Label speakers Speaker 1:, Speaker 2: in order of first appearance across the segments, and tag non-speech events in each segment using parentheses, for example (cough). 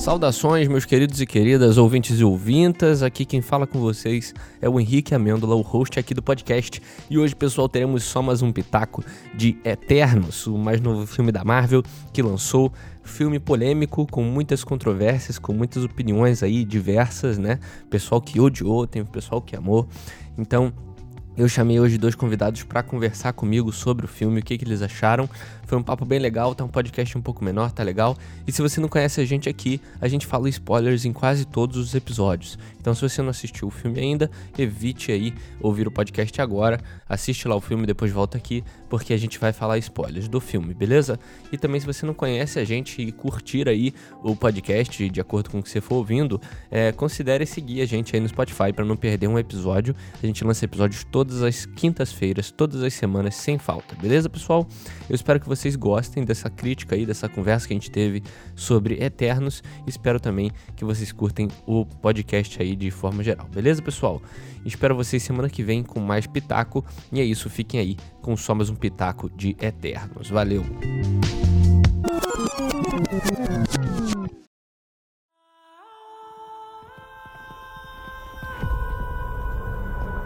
Speaker 1: Saudações, meus queridos e queridas, ouvintes e ouvintas. Aqui quem fala com vocês é o Henrique Amêndola, o host aqui do podcast. E hoje, pessoal, teremos só mais um pitaco de Eternos, o mais novo filme da Marvel que lançou. Filme polêmico, com muitas controvérsias, com muitas opiniões aí diversas, né? Pessoal que odiou, tem pessoal que amou. Então, eu chamei hoje dois convidados para conversar comigo sobre o filme, o que, que eles acharam. Foi um papo bem legal, tá um podcast um pouco menor, tá legal. E se você não conhece a gente aqui, a gente fala spoilers em quase todos os episódios. Então se você não assistiu o filme ainda, evite aí ouvir o podcast agora, assiste lá o filme depois volta aqui, porque a gente vai falar spoilers do filme, beleza? E também se você não conhece a gente e curtir aí o podcast de acordo com o que você for ouvindo, é, considere seguir a gente aí no Spotify para não perder um episódio. A gente lança episódios todas as quintas-feiras, todas as semanas, sem falta, beleza, pessoal? Eu espero que você vocês gostem dessa crítica aí, dessa conversa que a gente teve sobre Eternos. Espero também que vocês curtem o podcast aí de forma geral, beleza, pessoal? Espero vocês semana que vem com mais Pitaco. E é isso, fiquem aí com só mais um Pitaco de Eternos. Valeu!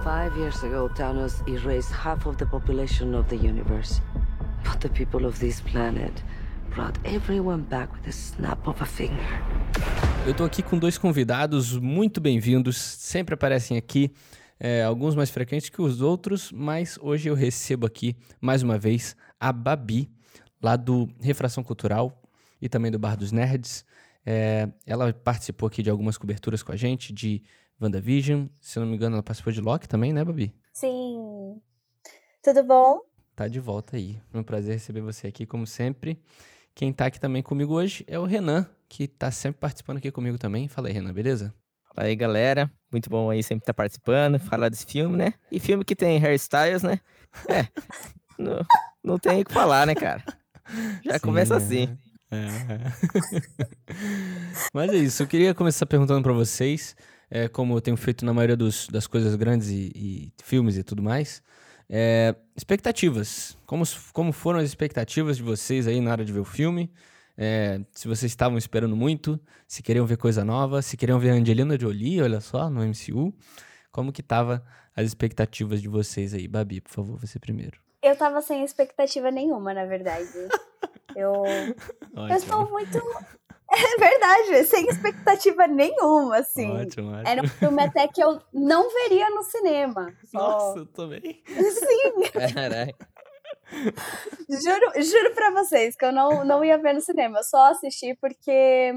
Speaker 1: Five years ago, Thanos erased half of the population of the universe. The people of this planet brought everyone back with a snap of a finger. Eu tô aqui com dois convidados muito bem-vindos, sempre aparecem aqui, é, alguns mais frequentes que os outros, mas hoje eu recebo aqui mais uma vez a Babi, lá do Refração Cultural e também do Bar dos Nerds. É, ela participou aqui de algumas coberturas com a gente, de WandaVision. Se não me engano, ela participou de Loki também, né, Babi?
Speaker 2: Sim. Tudo bom?
Speaker 1: Tá de volta aí. É um prazer receber você aqui, como sempre. Quem tá aqui também comigo hoje é o Renan, que tá sempre participando aqui comigo também. Fala aí, Renan, beleza?
Speaker 3: Fala aí, galera. Muito bom aí sempre estar tá participando, falar desse filme, né? E filme que tem hairstyles, né? É, (laughs) não, não tem o que falar, né, cara? Já Sim, começa é. assim. É, é. (laughs)
Speaker 1: Mas é isso, eu queria começar perguntando para vocês, é, como eu tenho feito na maioria dos, das coisas grandes e, e filmes e tudo mais, é, expectativas. Como, como foram as expectativas de vocês aí na hora de ver o filme? É, se vocês estavam esperando muito, se queriam ver coisa nova, se queriam ver a Angelina Jolie, olha só, no MCU. Como que tava as expectativas de vocês aí? Babi, por favor, você primeiro.
Speaker 2: Eu tava sem expectativa nenhuma, na verdade. (laughs) eu, eu estou muito (laughs) é verdade, sem expectativa nenhuma, assim. Ótimo, ótimo. Era um filme até que eu não veria no cinema.
Speaker 1: Só... Nossa, eu também.
Speaker 2: Sim. Caralho. Juro, juro pra vocês que eu não, não ia ver no cinema. Eu só assisti porque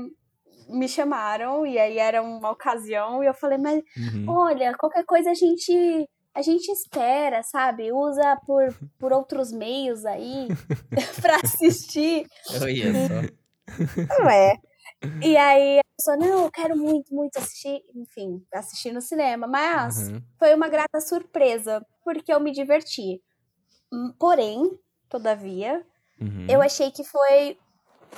Speaker 2: me chamaram e aí era uma ocasião e eu falei, mas uhum. olha, qualquer coisa a gente a gente espera, sabe? Usa por, por outros meios aí (laughs) pra assistir.
Speaker 3: Eu ia só.
Speaker 2: Não é. E aí a pessoa, não, eu quero muito, muito assistir, enfim, assistir no cinema. Mas uhum. foi uma grata surpresa, porque eu me diverti. Porém, todavia, uhum. eu achei que foi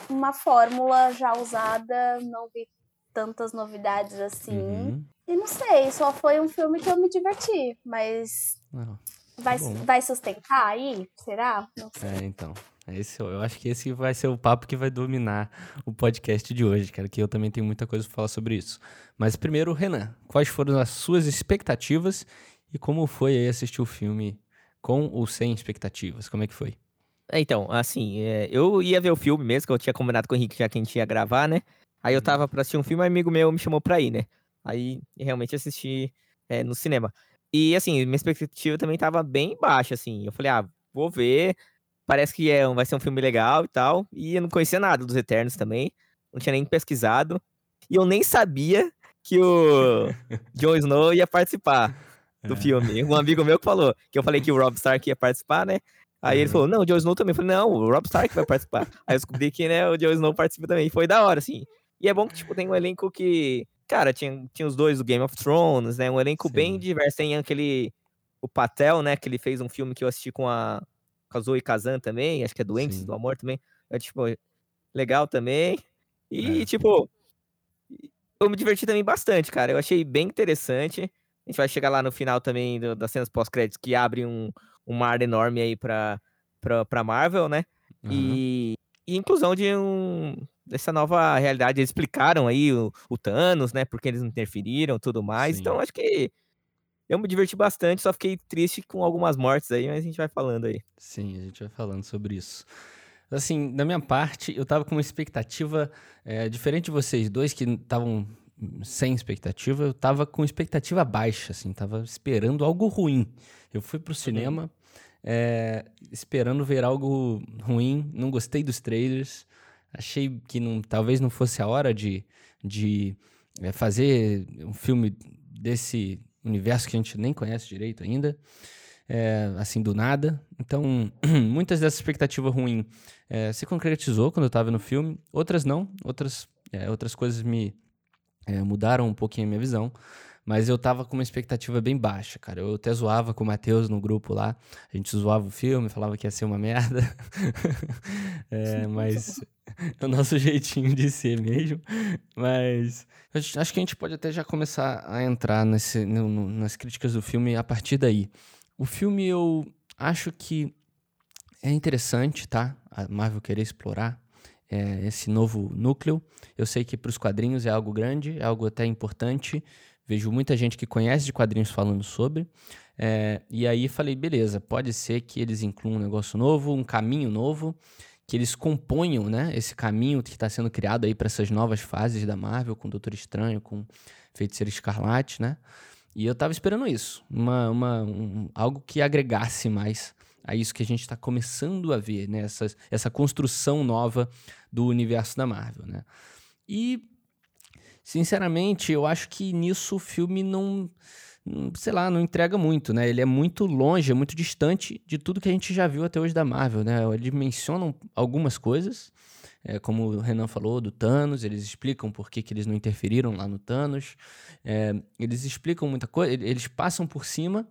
Speaker 2: uma fórmula já usada, não vi tantas novidades assim. Uhum. E não sei, só foi um filme que eu me diverti, mas. Tá vai, vai sustentar aí? Será?
Speaker 1: Não sei. É, então. Esse, eu acho que esse vai ser o papo que vai dominar o podcast de hoje, cara, que eu também tenho muita coisa para falar sobre isso. Mas primeiro, Renan, quais foram as suas expectativas e como foi aí assistir o filme com ou sem expectativas? Como é que foi?
Speaker 3: É, então, assim, é, eu ia ver o filme mesmo, que eu tinha combinado com o Henrique já que a gente ia gravar, né? Aí eu uhum. tava pra assistir um filme, um amigo meu me chamou pra ir, né? Aí realmente assisti é, no cinema. E assim, minha expectativa também tava bem baixa, assim. Eu falei, ah, vou ver, parece que é, vai ser um filme legal e tal. E eu não conhecia nada dos Eternos também. Não tinha nem pesquisado. E eu nem sabia que o (laughs) Jon Snow ia participar do é. filme. Um amigo meu que falou, que eu falei que o Rob Stark ia participar, né? Aí uhum. ele falou, não, o Jon Snow também. Eu falei, não, o Rob Stark vai participar. Aí eu descobri que, né, o Jon Snow participa também. E foi da hora, assim. E é bom que, tipo, tem um elenco que... Cara, tinha, tinha os dois do Game of Thrones, né? Um elenco Sim. bem diverso. Tem aquele... O Patel, né? Que ele fez um filme que eu assisti com a a Zoe Kazan também, acho que é Doentes Sim. do Amor também. É, tipo, legal também. E, é. tipo, eu me diverti também bastante, cara. Eu achei bem interessante. A gente vai chegar lá no final também do, das cenas pós-créditos que abre um, um mar enorme aí pra, pra, pra Marvel, né? Uhum. E, e inclusão de um dessa nova realidade. Eles explicaram aí o, o Thanos, né? Porque eles interferiram tudo mais. Sim. Então, acho que eu me diverti bastante, só fiquei triste com algumas mortes aí, mas a gente vai falando aí.
Speaker 1: Sim, a gente vai falando sobre isso. Assim, da minha parte, eu tava com uma expectativa é, diferente de vocês dois que estavam sem expectativa, eu tava com expectativa baixa, assim, tava esperando algo ruim. Eu fui pro cinema é, esperando ver algo ruim, não gostei dos trailers, achei que não, talvez não fosse a hora de, de é, fazer um filme desse universo que a gente nem conhece direito ainda, é, assim, do nada. Então, (clears throat) muitas dessas expectativas ruins é, se concretizou quando eu estava no filme, outras não, outras, é, outras coisas me mudaram um pouquinho a minha visão. Mas eu tava com uma expectativa bem baixa, cara. Eu até zoava com o Matheus no grupo lá. A gente zoava o filme, falava que ia ser uma merda. (laughs) é, mas é o nosso jeitinho de ser mesmo. Mas acho que a gente pode até já começar a entrar nesse, no, no, nas críticas do filme a partir daí. O filme eu acho que é interessante, tá? A Marvel querer explorar é, esse novo núcleo. Eu sei que para os quadrinhos é algo grande, é algo até importante. Vejo muita gente que conhece de quadrinhos falando sobre. É, e aí falei, beleza, pode ser que eles incluam um negócio novo, um caminho novo, que eles componham né, esse caminho que está sendo criado aí para essas novas fases da Marvel, com Doutor Estranho, com Feiticeiro Escarlate, né? E eu tava esperando isso, uma, uma, um, algo que agregasse mais a isso que a gente está começando a ver, né? Essa, essa construção nova do universo da Marvel, né? E Sinceramente, eu acho que nisso o filme não, sei lá, não entrega muito, né? Ele é muito longe, é muito distante de tudo que a gente já viu até hoje da Marvel, né? Eles mencionam algumas coisas, é, como o Renan falou, do Thanos, eles explicam por que, que eles não interferiram lá no Thanos, é, eles explicam muita coisa, eles passam por cima,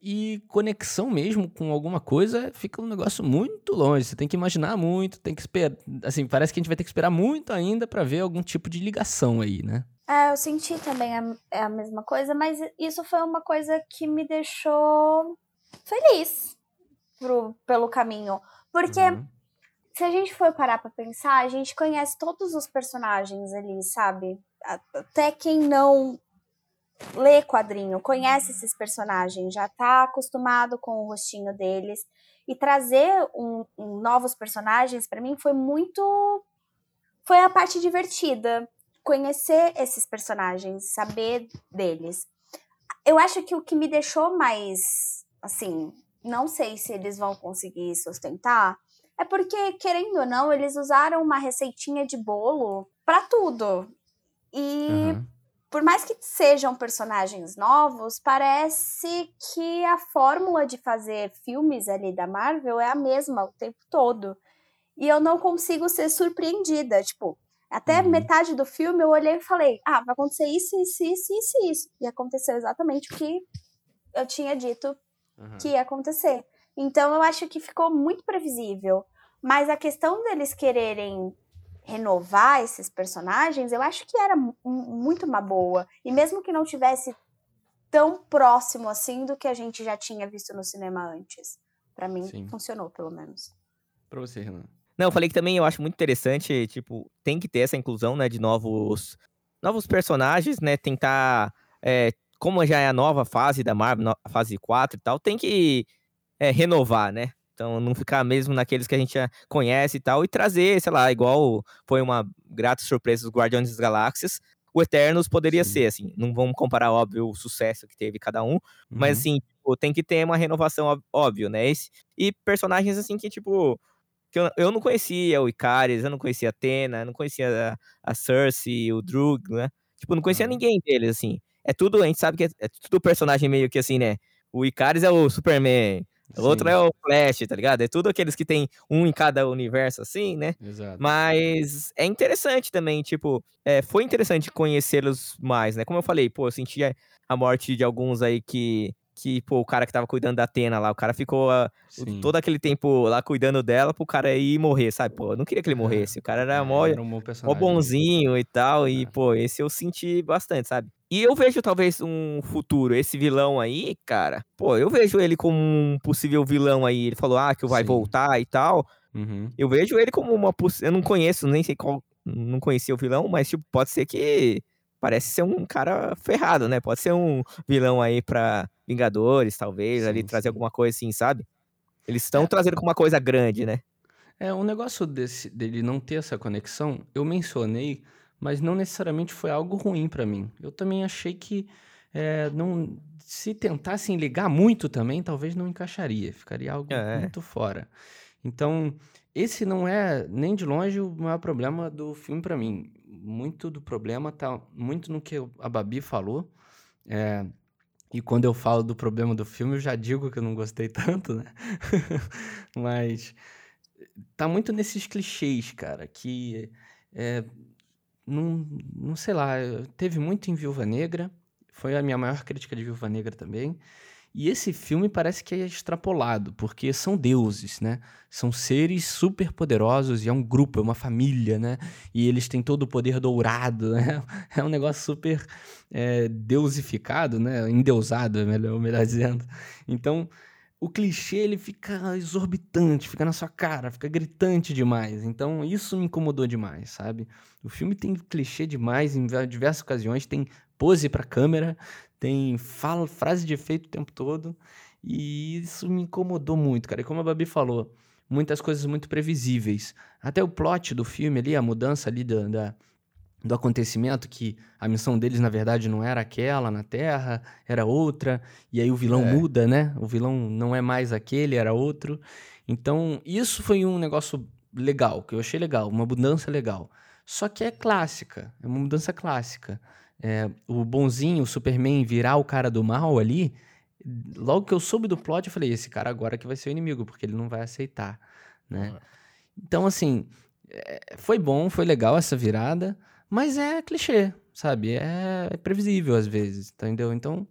Speaker 1: e conexão mesmo com alguma coisa fica um negócio muito longe. Você tem que imaginar muito, tem que esperar. Assim, parece que a gente vai ter que esperar muito ainda para ver algum tipo de ligação aí, né?
Speaker 2: É, eu senti também a, é a mesma coisa, mas isso foi uma coisa que me deixou feliz pro, pelo caminho. Porque uhum. se a gente for parar pra pensar, a gente conhece todos os personagens ali, sabe? Até quem não lê quadrinho, conhece esses personagens, já tá acostumado com o rostinho deles. E trazer um, um novos personagens, para mim, foi muito. Foi a parte divertida. Conhecer esses personagens, saber deles. Eu acho que o que me deixou mais. Assim, não sei se eles vão conseguir sustentar. É porque, querendo ou não, eles usaram uma receitinha de bolo para tudo. E uhum por mais que sejam personagens novos, parece que a fórmula de fazer filmes ali da Marvel é a mesma o tempo todo. E eu não consigo ser surpreendida. Tipo, até uhum. metade do filme eu olhei e falei: ah, vai acontecer isso, isso, isso, isso, isso. E aconteceu exatamente o que eu tinha dito uhum. que ia acontecer. Então eu acho que ficou muito previsível. Mas a questão deles quererem renovar esses personagens, eu acho que era muito uma boa. E mesmo que não tivesse tão próximo assim do que a gente já tinha visto no cinema antes. para mim, Sim. funcionou, pelo menos.
Speaker 1: Pra você, Renan.
Speaker 3: Não, eu falei que também eu acho muito interessante, tipo, tem que ter essa inclusão, né, de novos, novos personagens, né, tentar, é, como já é a nova fase da Marvel, a fase 4 e tal, tem que é, renovar, né, então, não ficar mesmo naqueles que a gente já conhece e tal, e trazer, sei lá, igual foi uma grata surpresa dos Guardiões das Galáxias, o Eternos poderia Sim. ser, assim, não vamos comparar, óbvio, o sucesso que teve cada um, uhum. mas, assim, tipo, tem que ter uma renovação, óbvio, né? E personagens, assim, que, tipo, que eu, eu não conhecia o Icaris, eu não conhecia a Athena, eu não conhecia a, a Cersei, o Drug, né? Tipo, não conhecia uhum. ninguém deles, assim. É tudo, a gente sabe que é, é tudo personagem meio que assim, né? O Icaris é o Superman, o outro é o Flash, tá ligado? É tudo aqueles que tem um em cada universo, assim, né?
Speaker 1: Exato.
Speaker 3: Mas é interessante também, tipo, é, foi interessante conhecê-los mais, né? Como eu falei, pô, eu senti a morte de alguns aí que que, pô, o cara que tava cuidando da Atena lá, o cara ficou uh, todo aquele tempo lá cuidando dela pro cara ir morrer, sabe? Pô, eu não queria que ele morresse. O cara era, é, mó, era um mó bonzinho e tal. É. E, pô, esse eu senti bastante, sabe? E eu vejo talvez um futuro, esse vilão aí, cara. Pô, eu vejo ele como um possível vilão aí. Ele falou, ah, que vai Sim. voltar e tal. Uhum. Eu vejo ele como uma. Eu não conheço, nem sei qual. Não conhecia o vilão, mas tipo, pode ser que parece ser um cara ferrado, né? Pode ser um vilão aí pra Vingadores, talvez, sim, ali sim. trazer alguma coisa assim, sabe? Eles estão é. trazendo com uma coisa grande, né?
Speaker 1: É, um negócio desse, dele não ter essa conexão, eu mencionei, mas não necessariamente foi algo ruim para mim. Eu também achei que é, não, se tentassem ligar muito também, talvez não encaixaria, ficaria algo é. muito fora. Então, esse não é nem de longe o maior problema do filme para mim muito do problema tá muito no que a Babi falou. É, e quando eu falo do problema do filme, eu já digo que eu não gostei (laughs) tanto, né? (laughs) Mas tá muito nesses clichês, cara, que é, não, não sei lá, teve muito em Viúva Negra, foi a minha maior crítica de Viúva Negra também. E esse filme parece que é extrapolado, porque são deuses, né? São seres super poderosos e é um grupo, é uma família, né? E eles têm todo o poder dourado, (laughs) né? É um negócio super é, deusificado, né? Endeusado, melhor, melhor dizendo. Então, o clichê ele fica exorbitante, fica na sua cara, fica gritante demais. Então, isso me incomodou demais, sabe? O filme tem clichê demais em diversas ocasiões, tem pose para câmera, tem fala, frase de efeito o tempo todo. E isso me incomodou muito, cara. E como a Babi falou, muitas coisas muito previsíveis. Até o plot do filme ali, a mudança ali da, da, do acontecimento, que a missão deles, na verdade, não era aquela na Terra, era outra. E aí o vilão é. muda, né? O vilão não é mais aquele, era outro. Então, isso foi um negócio legal, que eu achei legal, uma mudança legal. Só que é clássica, é uma mudança clássica é, o bonzinho, o Superman, virar o cara do mal ali, logo que eu soube do plot, eu falei, esse cara agora que vai ser o inimigo, porque ele não vai aceitar, né? Uhum. Então, assim, é, foi bom, foi legal essa virada, mas é clichê, sabe? É, é previsível às vezes, entendeu? Então,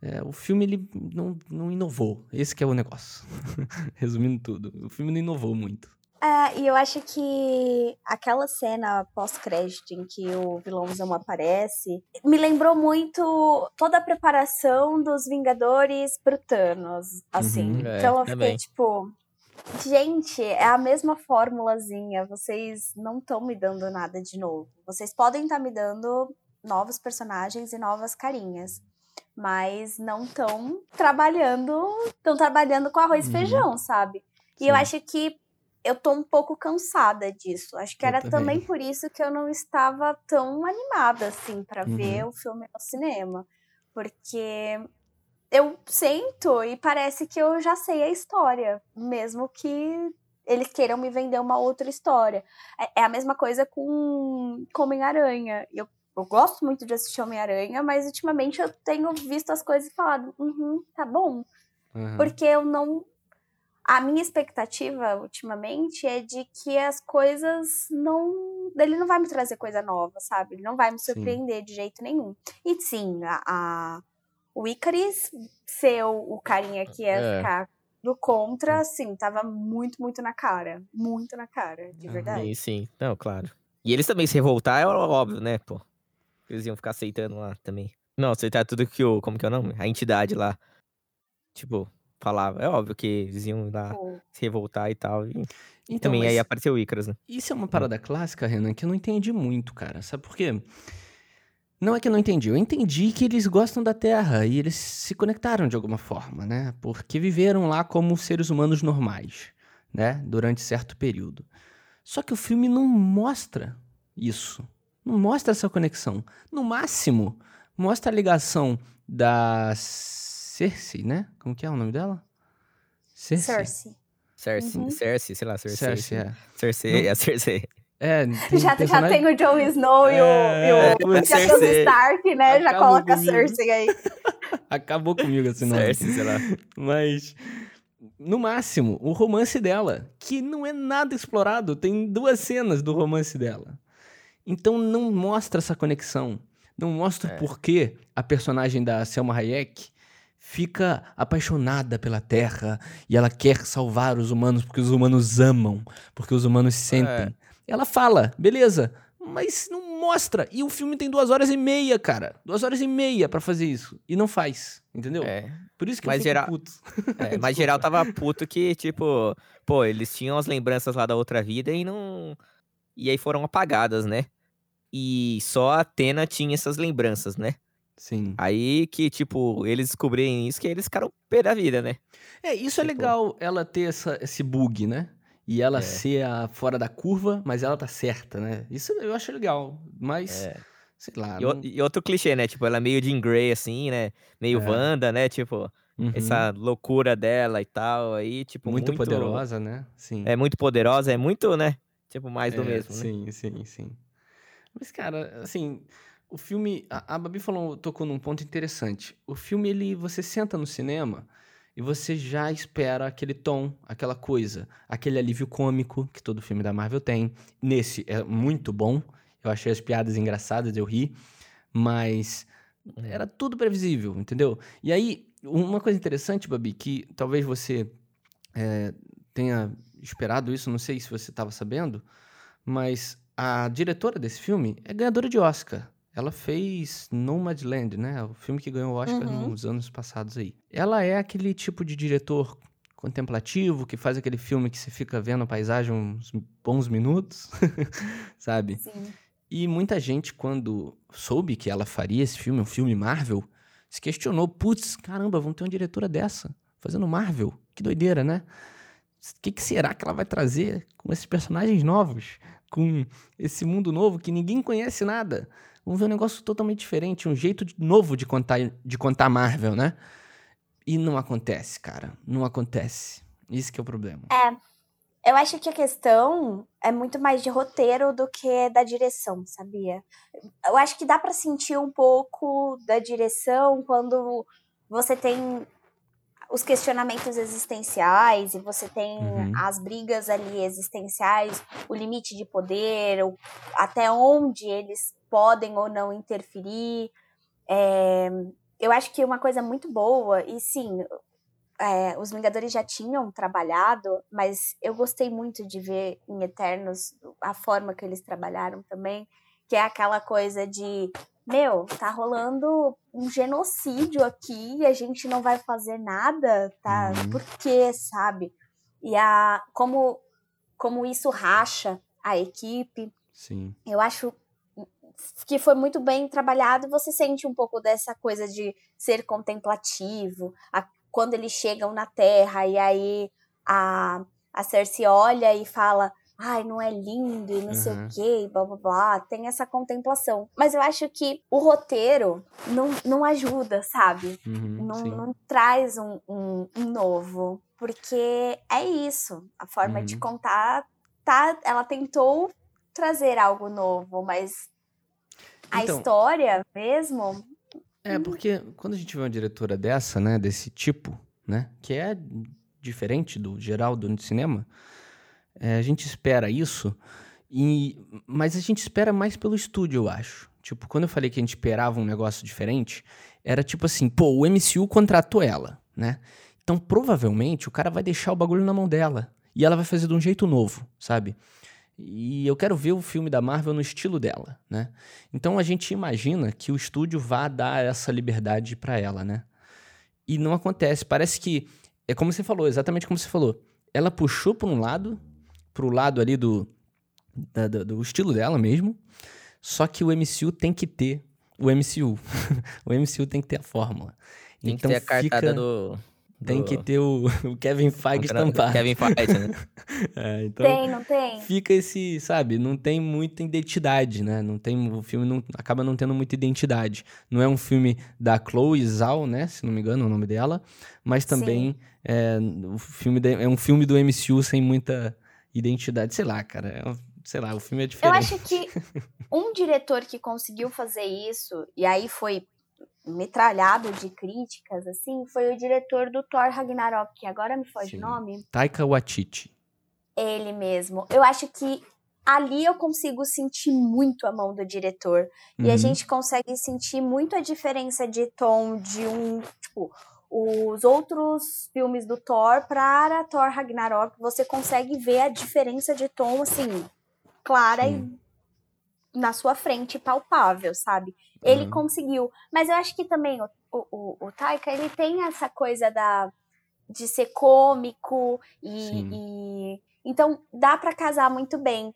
Speaker 1: é, o filme ele não, não inovou. Esse é o negócio. (laughs) Resumindo tudo, o filme não inovou muito.
Speaker 2: É, e eu acho que aquela cena pós-crédito em que o vilãozão aparece me lembrou muito toda a preparação dos Vingadores pro Thanos, assim. Uhum, é, então eu fiquei também. tipo, gente, é a mesma formulazinha, vocês não estão me dando nada de novo. Vocês podem estar tá me dando novos personagens e novas carinhas mas não estão trabalhando, estão trabalhando com arroz e uhum. feijão, sabe? E Sim. eu acho que eu tô um pouco cansada disso. Acho que era também. também. por isso que eu não estava tão animada assim para uhum. ver o filme no cinema, porque eu sento e parece que eu já sei a história, mesmo que eles queiram me vender uma outra história. É, é a mesma coisa com, com Homem-Aranha. Eu, eu gosto muito de assistir Homem-Aranha, mas ultimamente eu tenho visto as coisas e falado, uhum, tá bom. Uhum. Porque eu não a minha expectativa ultimamente é de que as coisas não. Ele não vai me trazer coisa nova, sabe? Ele não vai me surpreender sim. de jeito nenhum. E sim, a, a o Icaris ser o, o carinha que ia é. ficar do contra, sim, tava muito, muito na cara. Muito na cara, de verdade.
Speaker 3: Sim, sim. Não, claro. E eles também se revoltar é óbvio, né, pô? Eles iam ficar aceitando lá também. Não, aceitar tudo que o. Como que é o nome? A entidade lá. Tipo, falava. É óbvio que eles iam lá se revoltar e tal. E então, também aí apareceu o Icarus, né?
Speaker 1: Isso é uma parada clássica, Renan, que eu não entendi muito, cara. Sabe por quê? Não é que eu não entendi, eu entendi que eles gostam da Terra e eles se conectaram de alguma forma, né? Porque viveram lá como seres humanos normais, né? Durante certo período. Só que o filme não mostra isso. Não mostra essa conexão. No máximo, mostra a ligação das Cersei, né? Como que é o nome dela?
Speaker 2: Cersei. Cersei.
Speaker 3: Cersei, uhum. Cersei sei lá, Cersei. Cersei, é. Cersei, Não... é Cersei.
Speaker 1: É,
Speaker 2: tem (laughs) já, personagem... já tem o Jon Snow e o, é, e o é, já tem o Stark, né? Acabou já coloca a Cersei aí. (laughs)
Speaker 1: Acabou comigo esse nome.
Speaker 3: Cersei, sei lá.
Speaker 1: Mas, no máximo, o romance dela, que não é nada explorado, tem duas cenas do romance dela. Então não mostra essa conexão. Não mostra é. por que a personagem da Selma Hayek fica apaixonada pela Terra e ela quer salvar os humanos porque os humanos amam, porque os humanos sentem. É. Ela fala, beleza, mas não mostra. E o filme tem duas horas e meia, cara. Duas horas e meia para fazer isso. E não faz, entendeu?
Speaker 3: É.
Speaker 1: Por isso que
Speaker 3: mas
Speaker 1: eu
Speaker 3: geral...
Speaker 1: puto. (laughs)
Speaker 3: É, mas (laughs) geral tava puto que, tipo, pô, eles tinham as lembranças lá da outra vida e não. E aí foram apagadas, né? E só a Atena tinha essas lembranças, né?
Speaker 1: Sim.
Speaker 3: Aí que, tipo, eles descobrirem isso, que eles ficaram pé da vida, né?
Speaker 1: É, isso é tipo... é legal ela ter essa, esse bug, né? E ela é. ser a fora da curva, mas ela tá certa, né? Isso eu acho legal, mas... É. Sei lá.
Speaker 3: E, não... e, outro clichê, né? Tipo, ela é meio Jean Grey, assim, né? Meio é. Wanda, né? Tipo, uhum. essa loucura dela e tal. Aí, tipo,
Speaker 1: muito, muito, poderosa, né?
Speaker 3: Sim. É muito poderosa, é muito, né? Tipo, mais do
Speaker 1: é,
Speaker 3: mesmo, né?
Speaker 1: Sim, sim, sim. Mas, cara, assim, o filme. A, a Babi falou, tocou num ponto interessante. O filme, ele. Você senta no cinema e você já espera aquele tom, aquela coisa, aquele alívio cômico que todo filme da Marvel tem. Nesse é muito bom. Eu achei as piadas engraçadas, eu ri, mas era tudo previsível, entendeu? E aí, uma coisa interessante, Babi, que talvez você é, tenha esperado isso, não sei se você estava sabendo, mas a diretora desse filme é ganhadora de Oscar. Ela fez Nomadland, né? O filme que ganhou o Oscar uhum. nos anos passados aí. Ela é aquele tipo de diretor contemplativo, que faz aquele filme que você fica vendo a paisagem uns bons minutos, (laughs) sabe?
Speaker 2: Sim.
Speaker 1: E muita gente, quando soube que ela faria esse filme, um filme Marvel, se questionou: putz, caramba, vamos ter uma diretora dessa, fazendo Marvel. Que doideira, né? O que, que será que ela vai trazer com esses personagens novos? Com esse mundo novo que ninguém conhece nada? Vamos ver um negócio totalmente diferente, um jeito novo de contar, de contar Marvel, né? E não acontece, cara. Não acontece. Isso que é o problema.
Speaker 2: É. Eu acho que a questão é muito mais de roteiro do que da direção, sabia? Eu acho que dá para sentir um pouco da direção quando você tem os questionamentos existenciais e você tem uhum. as brigas ali existenciais, o limite de poder, até onde eles podem ou não interferir. É, eu acho que uma coisa muito boa, e sim, é, os Vingadores já tinham trabalhado, mas eu gostei muito de ver em Eternos a forma que eles trabalharam também, que é aquela coisa de, meu, tá rolando um genocídio aqui e a gente não vai fazer nada, tá? Uhum. Por quê, sabe? E a, como, como isso racha a equipe.
Speaker 1: Sim.
Speaker 2: Eu acho que foi muito bem trabalhado. Você sente um pouco dessa coisa de ser contemplativo, a, quando eles chegam na Terra e aí a, a Cersei olha e fala. Ai, não é lindo e não uhum. sei o quê, blá blá blá. Tem essa contemplação. Mas eu acho que o roteiro não, não ajuda, sabe?
Speaker 1: Uhum,
Speaker 2: não, não, traz um, um, um, novo. Porque é isso. A forma uhum. de contar, tá, ela tentou trazer algo novo, mas a então, história mesmo.
Speaker 1: É, porque quando a gente vê uma diretora dessa, né, desse tipo, né, que é diferente do geral do cinema, é, a gente espera isso, e, mas a gente espera mais pelo estúdio, eu acho. Tipo, quando eu falei que a gente esperava um negócio diferente, era tipo assim, pô, o MCU contratou ela, né? Então, provavelmente, o cara vai deixar o bagulho na mão dela. E ela vai fazer de um jeito novo, sabe? E eu quero ver o filme da Marvel no estilo dela, né? Então a gente imagina que o estúdio vá dar essa liberdade para ela, né? E não acontece. Parece que é como você falou, exatamente como você falou. Ela puxou para um lado, para o lado ali do, da, do, do estilo dela mesmo. Só que o MCU tem que ter o MCU. (laughs) o MCU tem que ter a fórmula.
Speaker 3: Tem então que ter a cartada fica... do
Speaker 1: tem que ter o, (laughs) o Kevin Feige estampado.
Speaker 3: Kevin Feige, né? (laughs)
Speaker 1: é, então
Speaker 2: tem, não tem?
Speaker 1: Fica esse, sabe, não tem muita identidade, né? Não tem, o filme não, acaba não tendo muita identidade. Não é um filme da Chloe Zhao, né? Se não me engano é o nome dela. Mas também é, o filme de, é um filme do MCU sem muita identidade. Sei lá, cara. É, sei lá, o filme é diferente.
Speaker 2: Eu acho que (laughs) um diretor que conseguiu fazer isso, e aí foi metralhado de críticas, assim, foi o diretor do Thor Ragnarok, que agora me foge o nome.
Speaker 1: Taika Waititi.
Speaker 2: Ele mesmo. Eu acho que ali eu consigo sentir muito a mão do diretor. Uhum. E a uhum. gente consegue sentir muito a diferença de tom de um, tipo, os outros filmes do Thor para Thor Ragnarok, você consegue ver a diferença de tom, assim, clara Sim. e na sua frente, palpável, sabe? Uhum. Ele conseguiu. Mas eu acho que também o, o, o Taika, ele tem essa coisa da de ser cômico e, e então dá para casar muito bem.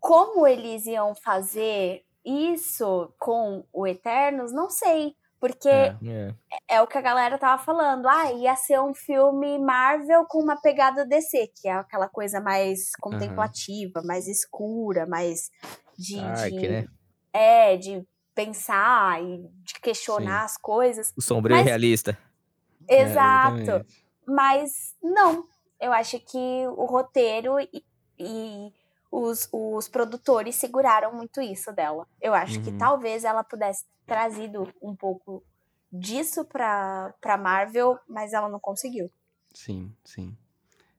Speaker 2: Como eles iam fazer isso com o Eternos, não sei. Porque é, é. é, o que a galera tava falando. Ah, ia ser um filme Marvel com uma pegada DC, que é aquela coisa mais contemplativa, uhum. mais escura, mais de. Dark, de né? É, de pensar e de questionar Sim. as coisas.
Speaker 3: O sombrio Mas, realista.
Speaker 2: Exato. É, Mas não. Eu acho que o roteiro e, e os, os produtores seguraram muito isso dela. Eu acho uhum. que talvez ela pudesse trazido um pouco disso pra, pra Marvel, mas ela não conseguiu.
Speaker 1: Sim, sim.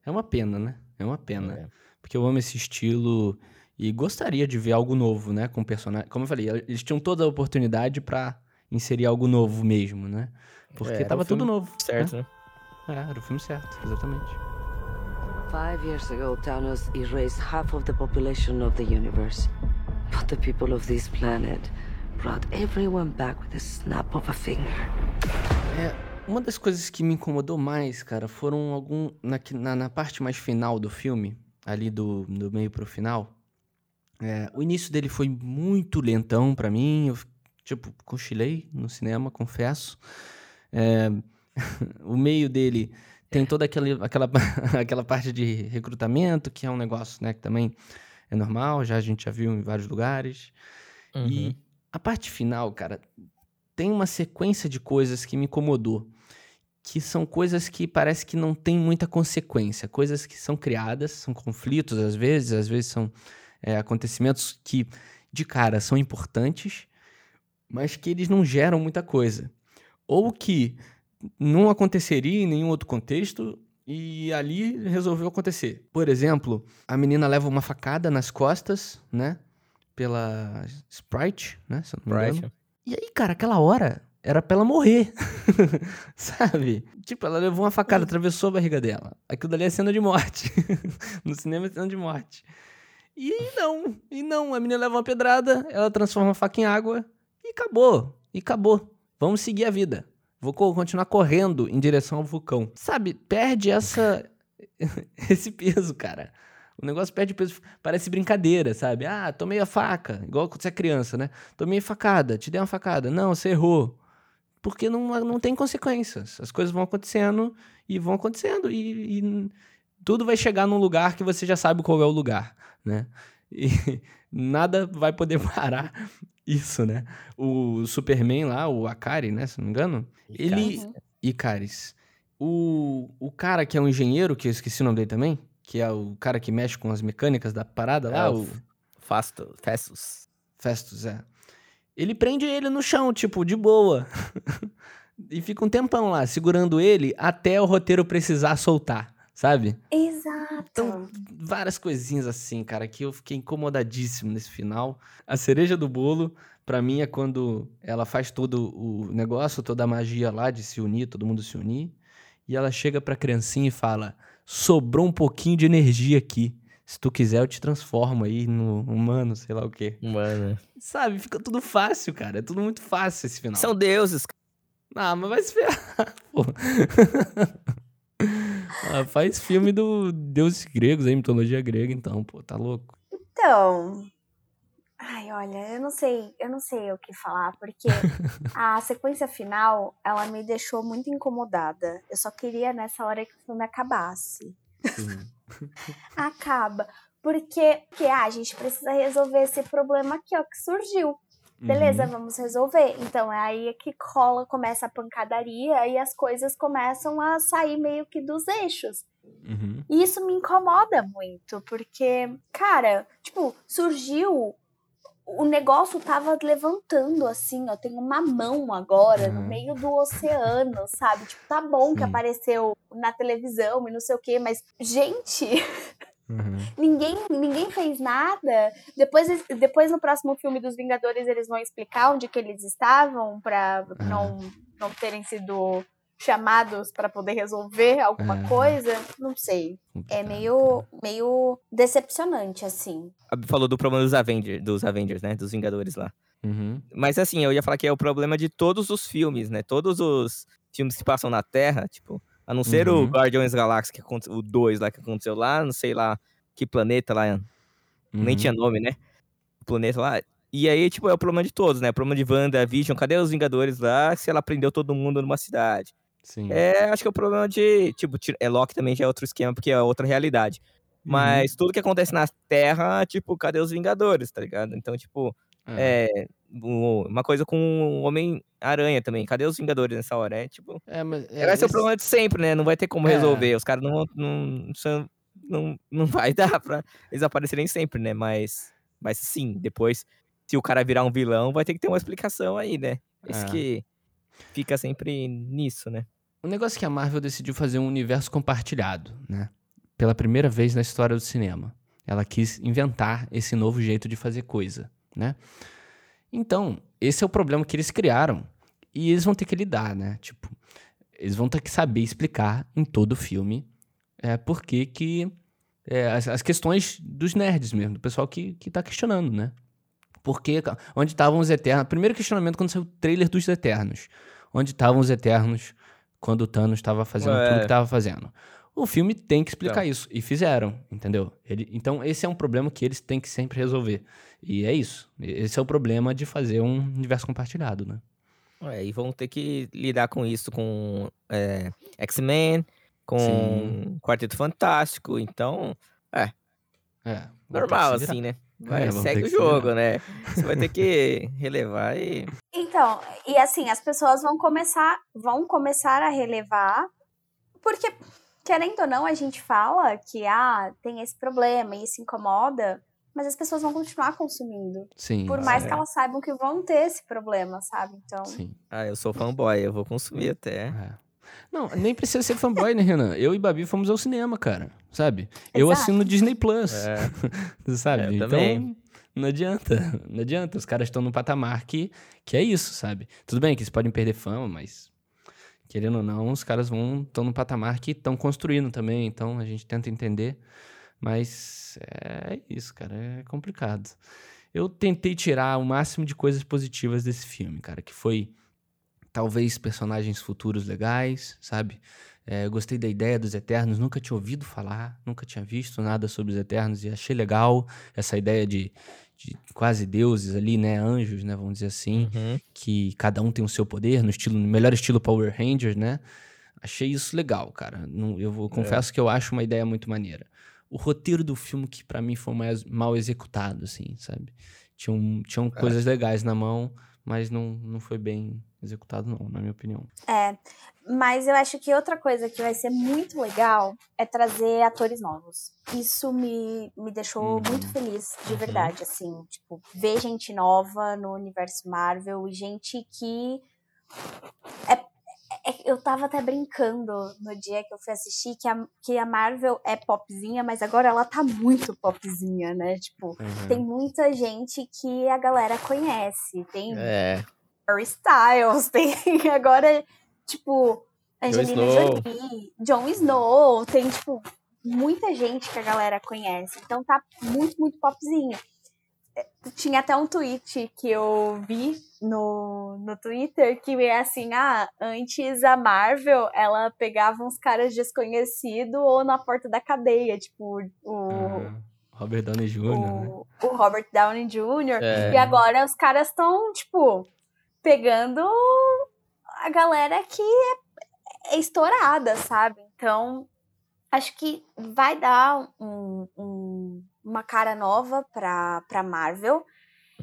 Speaker 1: É uma pena, né? É uma pena. É. Porque eu amo esse estilo e gostaria de ver algo novo, né? Com personagem. Como eu falei, eles tinham toda a oportunidade para inserir algo novo mesmo, né? Porque é, tava tudo novo.
Speaker 3: Certo, né?
Speaker 1: né? É, era o filme certo, exatamente.
Speaker 4: Five years ago, Thanos erased half of the population of the universe. But the people of this planet brought everyone back with a snap of a finger.
Speaker 1: É, uma das coisas que me incomodou mais, cara, foram algum na, na, na parte mais final do filme, ali do, do meio pro final. É, o início dele foi muito lentão para mim, eu tipo cochilei no cinema, confesso. É, (laughs) o meio dele tem toda aquela, aquela, (laughs) aquela parte de recrutamento, que é um negócio, né, que também é normal, já a gente já viu em vários lugares. Uhum. E a parte final, cara, tem uma sequência de coisas que me incomodou. Que são coisas que parece que não tem muita consequência. Coisas que são criadas, são conflitos às vezes, às vezes são é, acontecimentos que, de cara, são importantes, mas que eles não geram muita coisa. Ou que não aconteceria em nenhum outro contexto e ali resolveu acontecer. Por exemplo, a menina leva uma facada nas costas, né? Pela Sprite, né? Se Sprite. E aí, cara, aquela hora era pra ela morrer. (laughs) Sabe? Tipo, ela levou uma facada, atravessou a barriga dela. Aquilo dali é cena de morte. (laughs) no cinema é cena de morte. E não, e não. A menina leva uma pedrada, ela transforma a faca em água e acabou. E acabou. Vamos seguir a vida. Vou continuar correndo em direção ao vulcão. Sabe, perde essa (laughs) esse peso, cara. O negócio perde peso. Parece brincadeira, sabe? Ah, tomei a faca. Igual quando você é criança, né? Tomei facada, te dei uma facada. Não, você errou. Porque não, não tem consequências. As coisas vão acontecendo e vão acontecendo. E, e tudo vai chegar num lugar que você já sabe qual é o lugar, né? E (laughs) nada vai poder (laughs) parar isso, né? O Superman lá, o Akari, né? Se não me engano. Icaris. Ele. Icaris. O, o cara que é um engenheiro, que eu esqueci o nome dele também, que é o cara que mexe com as mecânicas da parada lá, é, o.
Speaker 3: Fasto, Festus.
Speaker 1: Festus, é. Ele prende ele no chão, tipo, de boa. (laughs) e fica um tempão lá, segurando ele até o roteiro precisar soltar, sabe?
Speaker 2: Exato.
Speaker 1: Então, várias coisinhas assim, cara, que eu fiquei incomodadíssimo nesse final. A cereja do bolo, para mim, é quando ela faz todo o negócio, toda a magia lá de se unir, todo mundo se unir. E ela chega pra criancinha e fala: sobrou um pouquinho de energia aqui. Se tu quiser, eu te transformo aí no humano, sei lá o quê.
Speaker 3: Humano.
Speaker 1: Sabe, fica tudo fácil, cara. É tudo muito fácil esse final.
Speaker 3: São deuses.
Speaker 1: Ah, mas vai se ferrar, (laughs) pô. Ah, faz filme do deuses gregos aí, mitologia grega, então, pô, tá louco.
Speaker 2: Então. Ai, olha, eu não sei, eu não sei o que falar, porque (laughs) a sequência final, ela me deixou muito incomodada. Eu só queria nessa hora que o filme acabasse. (laughs) Acaba. Porque, porque ah, a gente precisa resolver esse problema aqui, ó, que surgiu. Beleza, uhum. vamos resolver. Então é aí que cola, começa a pancadaria e as coisas começam a sair meio que dos eixos. Uhum. E isso me incomoda muito, porque, cara, tipo, surgiu. O negócio tava levantando assim, ó. Tem uma mão agora uhum. no meio do oceano, sabe? Tipo, tá bom Sim. que apareceu na televisão e não sei o quê, mas, gente. (laughs) Uhum. Ninguém, ninguém fez nada. Depois, depois, no próximo filme dos Vingadores, eles vão explicar onde que eles estavam para uhum. não, não terem sido chamados para poder resolver alguma é. coisa, não sei. É meio, meio decepcionante, assim.
Speaker 3: Falou do problema dos Avengers, dos Avengers, né? Dos Vingadores lá. Uhum. Mas assim, eu ia falar que é o problema de todos os filmes, né? Todos os filmes que passam na Terra, tipo, a não ser uhum. o Guardiões Galáxia, que aconteceu, o 2 lá que aconteceu lá, não sei lá que planeta lá, uhum. nem tinha nome, né? O planeta lá. E aí, tipo, é o problema de todos, né? O problema de Wanda, Vision, cadê os Vingadores lá se ela prendeu todo mundo numa cidade? Sim. É, acho que é o problema de. Tipo, é Loki também já é outro esquema, porque é outra realidade. Uhum. Mas tudo que acontece na Terra, tipo, cadê os Vingadores, tá ligado? Então, tipo, é, é uma coisa com o Homem-Aranha também. Cadê os Vingadores nessa hora? É tipo. É, mas, é, vai ser esse... o problema de sempre, né? Não vai ter como é. resolver. Os caras não, não, não, não (laughs) vai dar pra eles aparecerem sempre, né? Mas, mas sim, depois, se o cara virar um vilão, vai ter que ter uma explicação aí, né? Isso é. que fica sempre nisso, né?
Speaker 1: O negócio é que a Marvel decidiu fazer um universo compartilhado, né? Pela primeira vez na história do cinema. Ela quis inventar esse novo jeito de fazer coisa, né? Então, esse é o problema que eles criaram. E eles vão ter que lidar, né? Tipo, eles vão ter que saber explicar em todo o filme é, por que que... É, as, as, questões dos nerds mesmo, do pessoal que, que tá questionando, né? Porque, onde estavam os Eternos? Primeiro questionamento quando saiu o trailer dos Eternos. Onde estavam os Eternos quando o Thanos estava fazendo Ué. tudo que estava fazendo? O filme tem que explicar é. isso. E fizeram, entendeu? Ele, então, esse é um problema que eles têm que sempre resolver. E é isso. Esse é o problema de fazer um universo compartilhado, né?
Speaker 3: É, e vão ter que lidar com isso com é, X-Men, com Sim. Quarteto Fantástico. Então, é. É. Normal, assim, né? Vai, é, segue o jogo, né? Você vai ter que (laughs) relevar e.
Speaker 2: Então, e assim, as pessoas vão começar, vão começar a relevar, porque, querendo ou não, a gente fala que ah, tem esse problema e isso incomoda, mas as pessoas vão continuar consumindo. Sim. Por mais é. que elas saibam que vão ter esse problema, sabe? Então. Sim.
Speaker 3: Ah, eu sou fanboy, eu vou consumir até. É.
Speaker 1: Não, nem precisa ser fanboy, né, Renan? Eu e Babi fomos ao cinema, cara. Sabe? Exato. Eu assino Disney Plus. É. (laughs) sabe? É, então, também. não adianta. Não adianta. Os caras estão num patamar que, que é isso, sabe? Tudo bem que eles podem perder fama, mas querendo ou não, os caras vão estão num patamar que estão construindo também. Então a gente tenta entender. Mas é isso, cara. É complicado. Eu tentei tirar o máximo de coisas positivas desse filme, cara, que foi talvez personagens futuros legais, sabe? É, gostei da ideia dos Eternos, nunca tinha ouvido falar, nunca tinha visto nada sobre os Eternos e achei legal essa ideia de, de quase deuses ali, né? Anjos, né? Vamos dizer assim, uhum. que cada um tem o seu poder, no estilo, no melhor estilo Power Rangers, né? Achei isso legal, cara. Não, eu vou, é. confesso que eu acho uma ideia muito maneira. O roteiro do filme que para mim foi mais mal executado, assim, sabe? Tinham, tinham é. coisas legais na mão, mas não, não foi bem executado, não, na minha opinião.
Speaker 2: É, mas eu acho que outra coisa que vai ser muito legal é trazer atores novos. Isso me, me deixou uhum. muito feliz, de uhum. verdade, assim. Tipo, ver gente nova no universo Marvel e gente que é é eu tava até brincando no dia que eu fui assistir que a, que a Marvel é popzinha, mas agora ela tá muito popzinha, né? Tipo, uhum. tem muita gente que a galera conhece. Tem é. Harry Styles, (laughs) tem agora, tipo, Angelina Jolie, Jon Snow, tem, tipo, muita gente que a galera conhece. Então tá muito, muito popzinho tinha até um tweet que eu vi no, no Twitter que é assim, ah, antes a Marvel, ela pegava uns caras desconhecidos ou na porta da cadeia, tipo, o... Uhum.
Speaker 1: Robert Downey Jr., o,
Speaker 2: né? o Robert Downey Jr., é. e agora os caras estão, tipo, pegando a galera que é, é estourada, sabe? Então, acho que vai dar um, um uma cara nova pra, pra Marvel.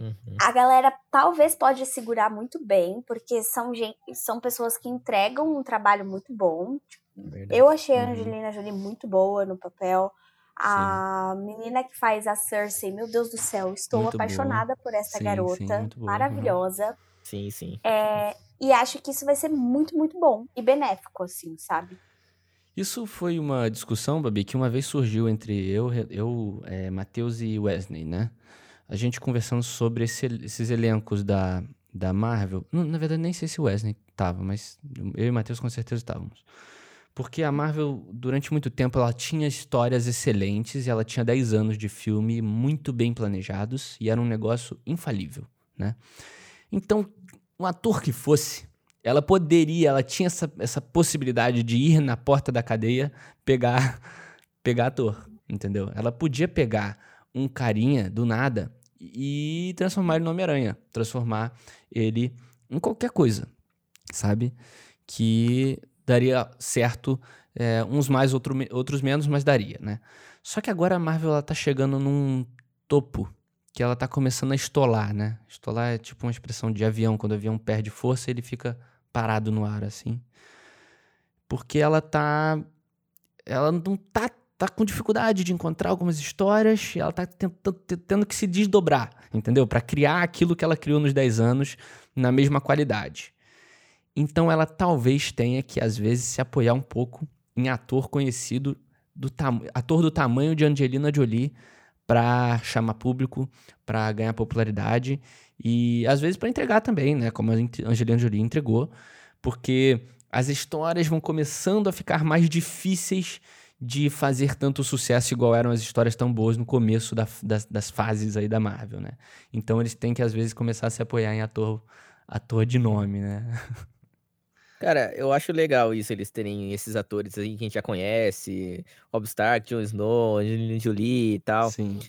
Speaker 2: Uhum. A galera talvez pode segurar muito bem, porque são, gente, são pessoas que entregam um trabalho muito bom. Verdade. Eu achei a uhum. Angelina Jolie muito boa no papel. A sim. menina que faz a Cersei, meu Deus do céu, estou muito apaixonada boa. por essa sim, garota. Sim, maravilhosa.
Speaker 3: Sim, sim.
Speaker 2: É, e acho que isso vai ser muito, muito bom e benéfico, assim, sabe?
Speaker 1: Isso foi uma discussão, Babi, que uma vez surgiu entre eu, eu é, Matheus e Wesley, né? A gente conversando sobre esse, esses elencos da, da Marvel. Na verdade, nem sei se o Wesley tava, mas eu e Matheus com certeza estávamos. Porque a Marvel, durante muito tempo, ela tinha histórias excelentes e ela tinha 10 anos de filme muito bem planejados e era um negócio infalível, né? Então, um ator que fosse, ela poderia, ela tinha essa, essa possibilidade de ir na porta da cadeia pegar, (laughs) pegar ator, entendeu? Ela podia pegar um carinha do nada e transformar ele no Homem-Aranha, transformar ele em qualquer coisa, sabe? Que daria certo, é, uns mais, outro, outros menos, mas daria, né? Só que agora a Marvel ela tá chegando num topo que ela tá começando a estolar, né? Estolar é tipo uma expressão de avião, quando o avião perde força, ele fica parado no ar assim. Porque ela tá ela não tá tá com dificuldade de encontrar algumas histórias, ela tá tentando, tendo que se desdobrar, entendeu? Para criar aquilo que ela criou nos 10 anos na mesma qualidade. Então ela talvez tenha que, às vezes, se apoiar um pouco em ator conhecido, do ator do tamanho de Angelina Jolie, para chamar público, para ganhar popularidade e, às vezes, para entregar também, né? Como a Angelina Jolie entregou, porque as histórias vão começando a ficar mais difíceis de fazer tanto sucesso igual eram as histórias tão boas no começo da, das, das, fases aí da Marvel, né? Então eles têm que, às vezes, começar a se apoiar em ator, ator de nome, né? (laughs)
Speaker 3: Cara, eu acho legal isso, eles terem esses atores aí que a gente já conhece, Rob Stark, Jon Snow, Angelina Jolie e tal.
Speaker 1: Sim.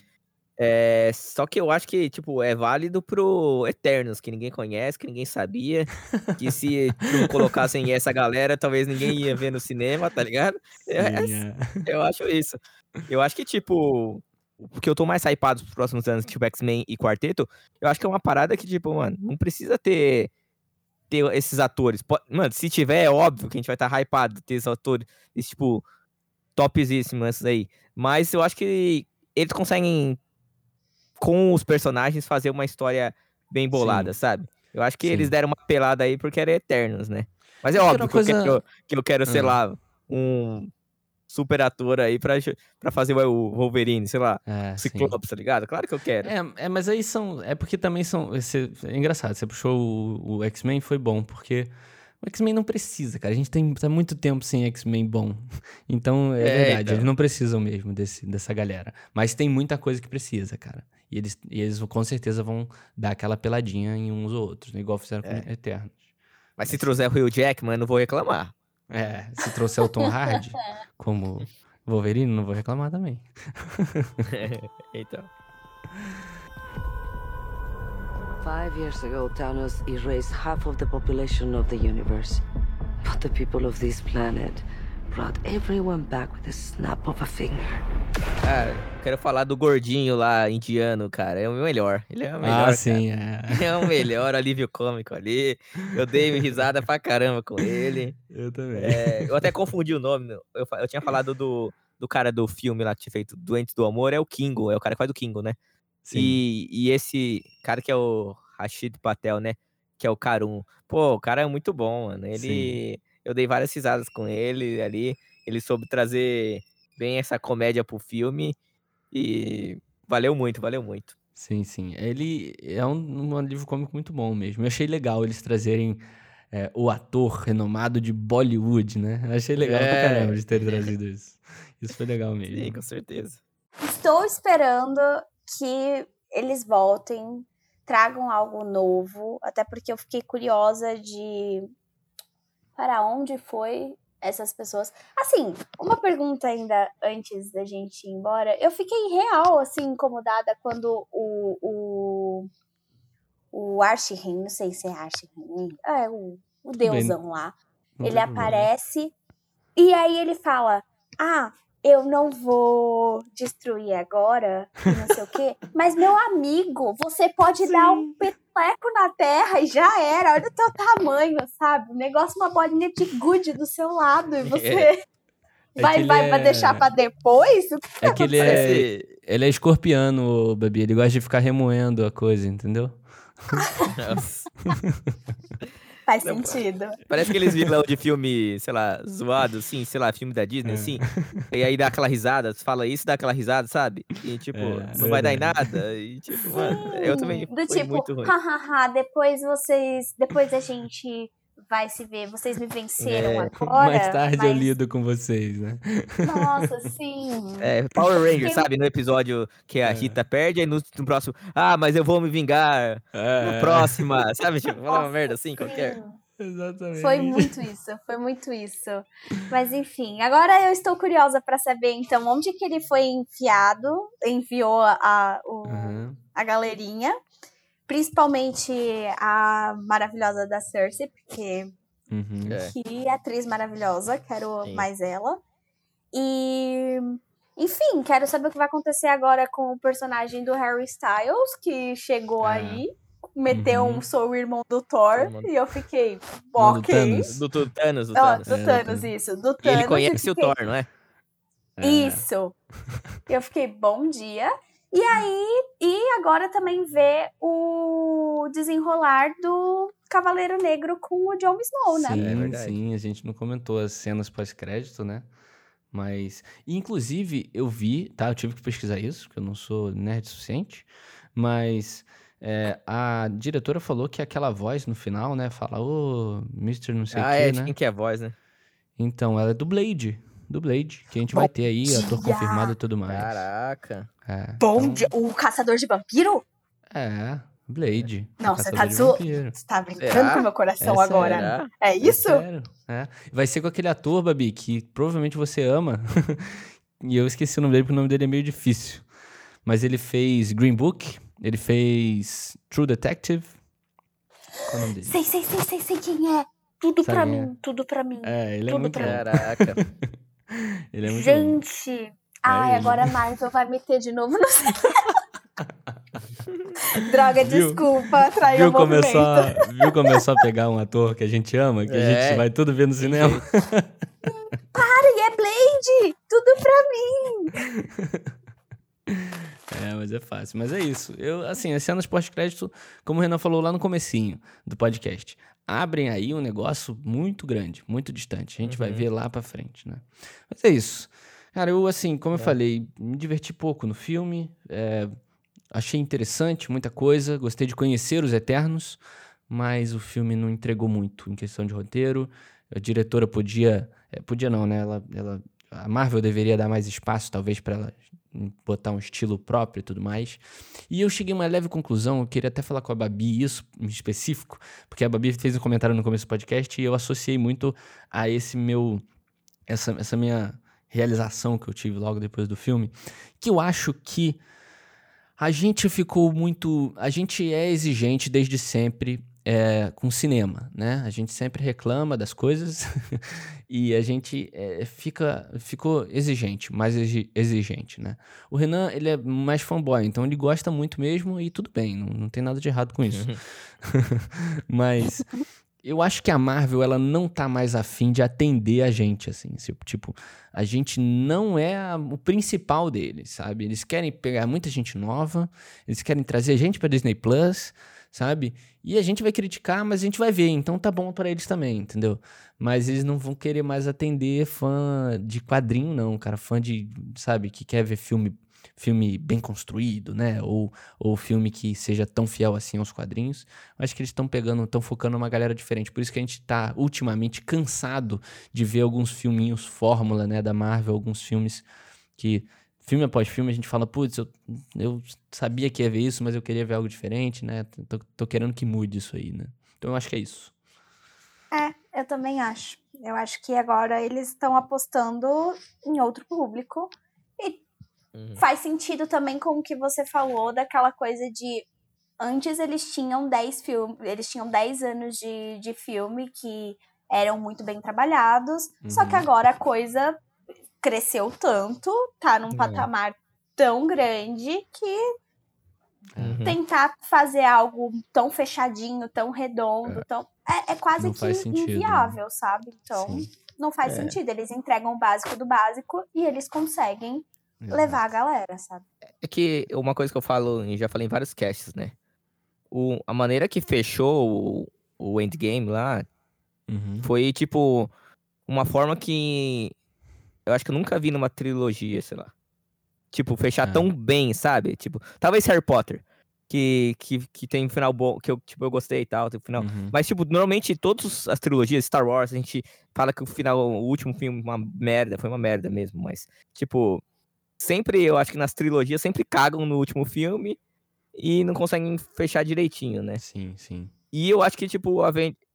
Speaker 3: É, só que eu acho que, tipo, é válido pro Eternos, que ninguém conhece, que ninguém sabia. Que se não colocassem essa galera, talvez ninguém ia ver no cinema, tá ligado? (laughs) É, Sim, é. Eu acho isso. Eu acho que, tipo, porque eu tô mais hypado pros próximos anos, tipo, X-Men e Quarteto, eu acho que é uma parada que, tipo, mano, não precisa ter ter esses atores. Mano, se tiver, é óbvio que a gente vai estar tá hypado ter esses atores, esse tipo, topzíssimos esses aí. Mas eu acho que eles conseguem, com os personagens, fazer uma história bem bolada, Sim. sabe? Eu acho que Sim. eles deram uma pelada aí porque era Eternos, né? Mas é óbvio que, coisa... eu quero, que eu quero, sei uhum. lá, um super ator aí pra, pra fazer o Wolverine, sei lá, é, Ciclopes, tá ligado? Claro que eu quero.
Speaker 1: É, é, mas aí são. É porque também são. Esse, é engraçado, você puxou o, o X-Men, foi bom, porque. O X-Men não precisa, cara. A gente tem tá muito tempo sem X-Men bom. (laughs) Então, é, é verdade, então. eles não precisam mesmo desse, dessa galera. Mas tem muita coisa que precisa, cara. E eles, e eles com certeza vão dar aquela peladinha em uns ou outros, né? igual fizeram é. com Eternos.
Speaker 3: Mas se trouxer o Rio Jackman, eu não vou reclamar.
Speaker 1: É, se trouxer o Tom Hardy (laughs) como Wolverine, não vou reclamar também. (laughs)
Speaker 3: então.
Speaker 4: Five years ago, Thanos erased half of the population of the universe. But the people of this planet brought everyone back with a snap of a finger.
Speaker 3: Ah, quero falar do gordinho lá, indiano, cara. É o melhor. Ele é o melhor.
Speaker 1: Ah, sim, é.
Speaker 3: é o melhor alívio cômico ali. Eu dei risada pra caramba com ele.
Speaker 1: Eu também.
Speaker 3: É, eu até confundi o nome. Eu, eu tinha falado do, do cara do filme lá que tinha feito Doentes do Amor, é o Kingo. É o cara que faz do Kingo, né? Sim. E, e esse cara que é o Rashid Patel, né? Que é o Karun. Pô, o cara é muito bom, mano. Ele. Sim eu dei várias risadas com ele ali. Ele soube trazer bem essa comédia pro filme e valeu muito, valeu muito.
Speaker 1: Sim, sim. Ele é um, um livro cômico muito bom mesmo. Eu achei legal eles trazerem é, o ator renomado de Bollywood, né? Eu achei legal é. pra caramba de terem trazido (laughs) isso. Isso foi legal mesmo.
Speaker 3: Sim, com certeza.
Speaker 2: Estou esperando que eles voltem, tragam algo novo, até porque eu fiquei curiosa de para onde foi essas pessoas. Assim, uma pergunta ainda antes da gente ir embora. Eu fiquei real, assim, incomodada quando o. o o Arshirin, não sei se é Arshirin, é o, o deusão Bem, lá. Ele aparece e aí ele fala: Ah, eu não vou destruir agora, não sei o quê. Mas, meu amigo, você pode Sim. dar um peteleco na terra e já era. Olha o teu tamanho, sabe? O negócio, uma bolinha de gude do seu lado e você... É. É vai, vai, é... vai deixar pra depois? O
Speaker 1: que é que ele é, ele é escorpiano, Babi. Ele gosta de ficar remoendo a coisa, entendeu? (laughs) (laughs)
Speaker 2: Faz sentido.
Speaker 3: Parece aqueles vilão de filme, sei lá, zoado, assim, sei lá, filme da Disney,
Speaker 1: É.
Speaker 3: assim. E aí dá aquela risada, fala isso, dá aquela risada, sabe? E tipo,
Speaker 1: É,
Speaker 3: não vai dar em nada. E tipo, mano, eu também.
Speaker 2: Do tipo, hahaha, depois vocês. Depois a gente vai se ver. Vocês me venceram
Speaker 3: É, (laughs)
Speaker 2: agora.
Speaker 1: Mais tarde eu
Speaker 2: mas-
Speaker 1: lido com vocês, né?
Speaker 2: Nossa, (laughs) sim.
Speaker 3: É, Power Ranger, sabe? No episódio que a
Speaker 1: É.
Speaker 3: Rita perde, aí no, no próximo, ah, mas eu vou me vingar
Speaker 1: É,
Speaker 3: na próxima, (laughs) sabe? Tipo, uma merda assim, qualquer.
Speaker 2: sim.
Speaker 1: Exatamente.
Speaker 2: Foi muito isso, foi muito isso. Mas enfim, agora eu estou curiosa pra saber então onde que ele foi enfiado, enviou a, o-
Speaker 1: Aham.
Speaker 2: a galerinha, principalmente a maravilhosa da Cersei, porque
Speaker 1: Uhum.
Speaker 3: É.
Speaker 2: que atriz maravilhosa, quero
Speaker 3: Sim.
Speaker 2: mais ela. E enfim, quero saber o que vai acontecer agora com o personagem do Harry Styles, que chegou
Speaker 1: É.
Speaker 2: aí, meteu
Speaker 1: Uhum.
Speaker 2: um sou o irmão do Thor,
Speaker 3: Irmão do-
Speaker 2: e eu fiquei,
Speaker 1: do
Speaker 2: ok.
Speaker 1: Thanos.
Speaker 3: Do, do Thanos, do Thanos.
Speaker 2: do
Speaker 1: É, do
Speaker 2: Thanos,
Speaker 1: Thanos.
Speaker 2: isso. Do
Speaker 3: E
Speaker 2: Thanos.
Speaker 3: ele conhece
Speaker 2: eu
Speaker 3: o
Speaker 2: fiquei,
Speaker 3: Thor, não é?
Speaker 1: É.
Speaker 2: Isso. Eu fiquei, bom dia. E aí, e agora também ver o desenrolar do Cavaleiro Negro com o Jon Snow, né?
Speaker 1: Sim,
Speaker 3: É
Speaker 1: sim, a gente não comentou as cenas pós-crédito, né? Mas, inclusive, eu vi, tá? Eu tive que pesquisar isso, porque eu não sou nerd o suficiente, mas é, a diretora falou que aquela voz no final, né? Fala, ô, Mr. não sei o
Speaker 3: Ah,
Speaker 1: quê,
Speaker 3: é, de
Speaker 1: né?
Speaker 3: quem que é a voz, né?
Speaker 1: Então, ela é do Blade, do Blade, que a gente vai ter aí, ator
Speaker 2: dia!
Speaker 1: confirmado e tudo mais.
Speaker 3: Caraca.
Speaker 1: É,
Speaker 2: Bom
Speaker 1: então,
Speaker 2: dia. O Caçador de Vampiro?
Speaker 1: É, Blade.
Speaker 2: Não, você tá zo-. Você tá brincando
Speaker 3: Será?
Speaker 2: com o meu coração
Speaker 1: É
Speaker 2: agora.
Speaker 3: Será?
Speaker 2: É isso?
Speaker 1: Sério, é. Vai ser com aquele ator, Babi, que provavelmente você ama. (laughs) e eu esqueci o nome dele, porque o nome dele é meio difícil. Mas ele fez Green Book, ele fez True Detective. Qual é o nome dele?
Speaker 2: Sei, sei, sei, sei, sei quem é. Tudo
Speaker 1: Sabe
Speaker 2: pra
Speaker 1: quem é?
Speaker 2: mim, tudo pra mim.
Speaker 1: É, ele é
Speaker 2: Tudo
Speaker 1: muito
Speaker 2: pra
Speaker 1: bom.
Speaker 3: Caraca. (laughs) (laughs)
Speaker 1: Ele é muito bom.
Speaker 2: Gente. Ai,
Speaker 1: ele.
Speaker 2: agora a Marvel vai meter de novo no (laughs) Droga,
Speaker 1: Viu?
Speaker 2: desculpa, traiu
Speaker 1: Viu
Speaker 2: o movimento.
Speaker 1: começar, (laughs) viu começar a pegar um ator que a gente ama, que a
Speaker 3: É.
Speaker 1: gente vai tudo ver no cinema?
Speaker 2: E é Blade! Tudo pra mim!
Speaker 1: É, mas é fácil. Mas é isso. Eu, assim, as cenas pós-crédito, como o Renan falou lá no comecinho do podcast, abrem aí um negócio muito grande, muito distante. A gente vai
Speaker 3: Uhum.
Speaker 1: ver lá pra frente, né? Mas é isso. Cara, eu, assim, como eu
Speaker 3: É.
Speaker 1: falei, me diverti pouco no filme. é, achei interessante muita coisa. Gostei de conhecer os Eternos, mas o filme não entregou muito em questão de roteiro. A diretora podia... é, podia não, né? Ela, ela, a Marvel deveria dar mais espaço, talvez, pra ela botar um estilo próprio e tudo mais. E eu cheguei a uma leve conclusão, eu queria até falar com a Babi isso em específico, porque a Babi fez um comentário no começo do podcast e eu associei muito a esse meu essa, essa minha realização que eu tive logo depois do filme, que eu acho que a gente ficou muito, a gente é exigente desde sempre é, com cinema, né? A gente sempre reclama das coisas (laughs) e a gente é, fica, ficou exigente, mais exi- exigente, né? O Renan, ele é mais fanboy, então ele gosta muito mesmo e tudo bem, não, não tem nada de errado com isso. (laughs) (laughs) Mas eu acho que a Marvel, ela não tá mais afim de atender a gente, assim. Tipo, a gente não é a- o principal deles, sabe? Eles querem pegar muita gente nova, eles querem trazer gente pra Disney Plus, sabe? E a gente vai criticar, mas a gente vai ver, então tá bom pra eles também, entendeu? Mas eles não vão querer mais atender fã de quadrinho, não, cara. Fã de, sabe, que quer ver filme, filme bem construído, né? Ou, ou filme que seja tão fiel assim aos quadrinhos. Acho que eles estão pegando, estão focando uma galera diferente. Por isso que a gente tá ultimamente cansado de ver alguns filminhos fórmula, né, da Marvel, alguns filmes que filme após filme a gente fala, putz, eu, eu sabia que ia ver isso, mas eu queria ver algo diferente, né? Tô, tô querendo que mude isso aí, né? Então eu acho que é isso.
Speaker 2: É, eu também acho. Eu acho que agora eles estão apostando em outro público. E
Speaker 3: Uhum.
Speaker 2: faz sentido também com o que você falou daquela coisa de. Antes eles tinham 10 filmes, eles tinham 10 anos de, de filme que eram muito bem trabalhados. Só que
Speaker 1: Uhum.
Speaker 2: agora a coisa cresceu tanto, tá num
Speaker 3: É.
Speaker 2: patamar tão grande que
Speaker 3: Uhum.
Speaker 2: tentar fazer algo tão fechadinho, tão redondo, tão. É, é quase
Speaker 1: Não
Speaker 2: que
Speaker 1: sentido, né?
Speaker 2: inviável, sabe? Então,
Speaker 1: Sim.
Speaker 2: não faz
Speaker 3: É.
Speaker 2: sentido. Eles entregam o básico do básico e eles conseguem levar a galera, sabe?
Speaker 3: É que uma coisa que eu falo, e já falei em vários casts, né? O, a maneira que fechou o, o Endgame lá,
Speaker 1: Uhum.
Speaker 3: foi tipo uma forma que eu acho que eu nunca vi numa trilogia, sei lá. Tipo, fechar
Speaker 1: É.
Speaker 3: tão bem, sabe? Tipo, talvez Harry Potter, que, que, que tem um final bom, que eu, tipo, eu gostei e tal, tem um final.
Speaker 1: Uhum.
Speaker 3: Mas, tipo, normalmente todas as trilogias, Star Wars, a gente fala que o final, o último filme, uma merda, foi uma merda mesmo, mas, tipo, sempre, eu acho que nas trilogias sempre cagam no último filme e não conseguem fechar direitinho, né?
Speaker 1: Sim, sim.
Speaker 3: E eu acho que, tipo,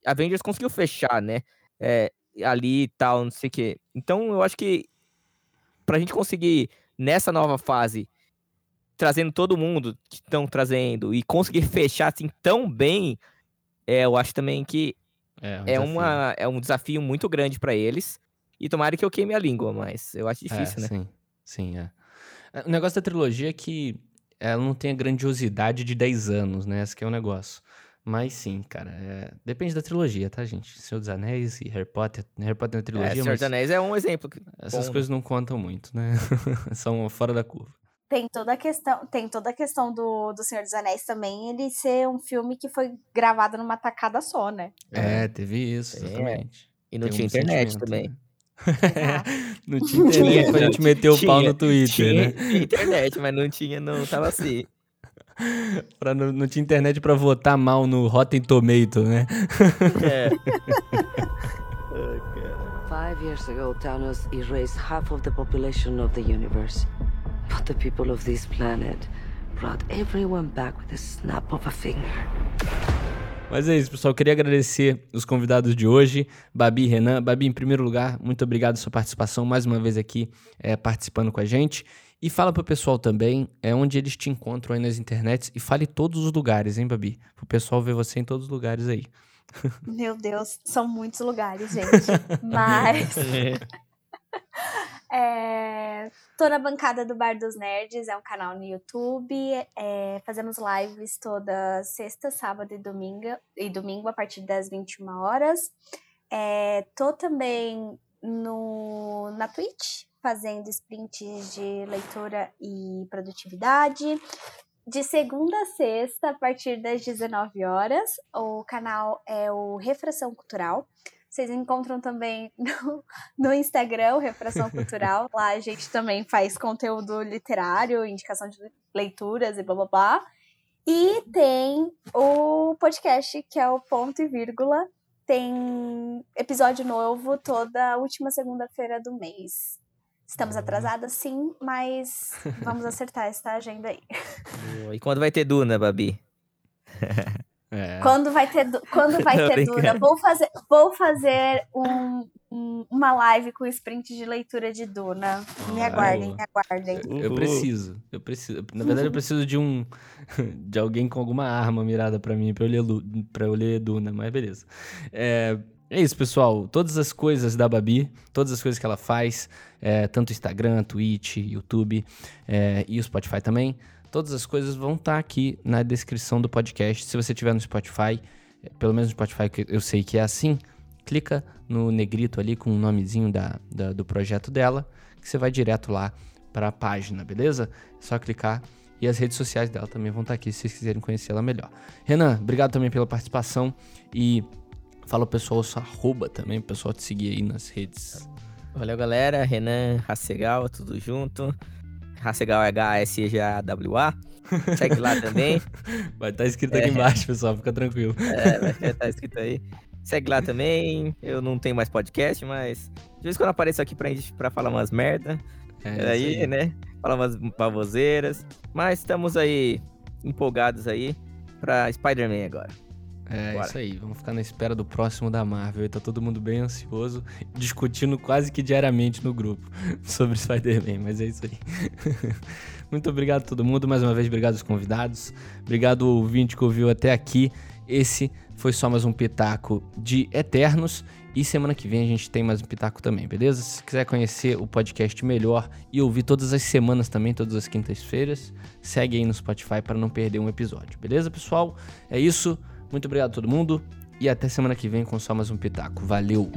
Speaker 3: Avengers conseguiu fechar, né? É, ali e tal, não sei o quê. Então, eu acho que pra gente conseguir, nessa nova fase, trazendo todo mundo que estão trazendo e conseguir fechar assim tão bem, é, eu acho também que
Speaker 1: É, um
Speaker 3: é,
Speaker 1: desafio.
Speaker 3: uma, é um desafio muito grande pra eles. E tomara que eu queime a língua, mas eu acho difícil,
Speaker 1: é,
Speaker 3: né?
Speaker 1: Sim, sim, é. É, O negócio da trilogia é que ela não tem a grandiosidade de 10 anos, né? Esse que é o negócio. Mas sim, cara, é- depende da trilogia, tá, gente? Senhor dos Anéis e Harry Potter. Harry Potter é
Speaker 3: É,
Speaker 1: trilogia,
Speaker 3: Senhor
Speaker 1: mas
Speaker 3: dos Anéis é um exemplo. que-
Speaker 1: essas
Speaker 3: bom,
Speaker 1: coisas não contam muito, né? (laughs) São fora da curva.
Speaker 2: Tem toda a questão, tem toda a questão do, do Senhor dos Anéis também, ele ser um filme que foi gravado numa tacada só, né?
Speaker 1: É, teve isso,
Speaker 3: É.
Speaker 1: exatamente.
Speaker 3: E não tinha
Speaker 1: um
Speaker 3: internet
Speaker 1: sentimento,
Speaker 3: também.
Speaker 1: né? (laughs) Não (laughs) tinha internet pra gente meter o pau no Twitter,
Speaker 3: tinha,
Speaker 1: né?
Speaker 3: tinha internet, mas não tinha, não tava assim. (laughs)
Speaker 1: Pra, não, não tinha internet pra votar mal no Rotten Tomato, né? (laughs)
Speaker 3: É.
Speaker 4: Five years ago, Thanos erased half of the population of the universe. But the people of this planet brought everyone back with a snap of a finger.
Speaker 1: Mas é isso, pessoal. Eu queria agradecer os convidados de hoje, Babi e Renan. Babi, em primeiro lugar, muito obrigado pela sua participação mais uma vez aqui, é, participando com a gente. E fala pro pessoal também é, onde eles te encontram aí nas internets. E fale todos os lugares, hein, Babi? Pro pessoal ver você em todos os lugares aí. (laughs)
Speaker 2: Meu Deus, são muitos lugares, gente. (laughs) Mas. (laughs) É, tô na bancada do Bar dos Nerds, é um canal no YouTube. é, fazemos lives toda sexta, sábado e domingo, e domingo a partir das 21 horas. É, tô também no, na Twitch, fazendo sprints de leitura e produtividade. De segunda a sexta, a partir das 19 horas. O canal é o Refração Cultural. Vocês encontram também (laughs) no, no Instagram, Refração Cultural. (laughs) Lá a gente também faz conteúdo literário, indicação de leituras e blá blá blá. E tem o podcast, que é o Ponto e Vírgula. Tem episódio novo toda última segunda-feira do mês. Estamos atrasadas, sim, mas (laughs) vamos acertar essa agenda aí.
Speaker 3: E quando vai ter Duna, Babi?
Speaker 1: É.
Speaker 2: Quando vai ter, quando (laughs) vai ter. Duna? Vou fazer, vou fazer um- uma live com sprint de leitura de Duna. Me aguardem, me aguardem.
Speaker 1: Eu preciso, eu preciso. Na verdade, eu preciso de um. (laughs) de alguém com alguma arma mirada pra mim, pra eu ler, pra eu ler Duna, mas beleza. É, é isso, pessoal. Todas as coisas da Babi, todas as coisas que ela faz, é, tanto Instagram, Twitch, YouTube é, e o Spotify também, todas as coisas vão estar aqui na descrição do podcast. Se você tiver no Spotify, é, pelo menos no Spotify que eu sei que é assim, clica no negrito ali com o nomezinho da, da- do projeto dela, que você vai direto lá para a página, beleza? É só clicar e as redes sociais dela também vão estar aqui se vocês quiserem conhecê-la melhor. Renan, obrigado também pela participação e fala o pessoal sua arroba também, o pessoal te seguir aí nas redes.
Speaker 3: Valeu, galera. Renan, Racegal, tudo junto. Racegal é H-S-G-A-W-A. Segue lá também.
Speaker 1: Vai estar escrito aqui embaixo, pessoal, fica tranquilo.
Speaker 3: É, vai estar escrito aí. Segue lá também. Eu não tenho mais podcast, mas de vez em quando eu apareço aqui pra, gente, pra falar umas merda.
Speaker 1: É,
Speaker 3: aí,
Speaker 1: aí.
Speaker 3: né? Falar umas baboseiras. Mas estamos aí empolgados aí pra Spider-Man agora.
Speaker 1: É
Speaker 3: Bora.
Speaker 1: isso aí, vamos ficar na espera do próximo da Marvel. E tá todo mundo bem ansioso, discutindo quase que diariamente no grupo (laughs) sobre Spider-Man, mas é isso aí. (laughs) Muito obrigado a todo mundo, mais uma vez, obrigado aos convidados, obrigado ao ouvinte que ouviu até aqui. Esse foi só mais um pitaco de Eternos. E semana que vem a gente tem mais um pitaco também, beleza? Se quiser conhecer o podcast melhor e ouvir todas as semanas também, todas as quintas-feiras, segue aí no Spotify para não perder um episódio, beleza, pessoal? É isso. Muito obrigado a todo mundo e até semana que vem com só mais um pitaco. Valeu!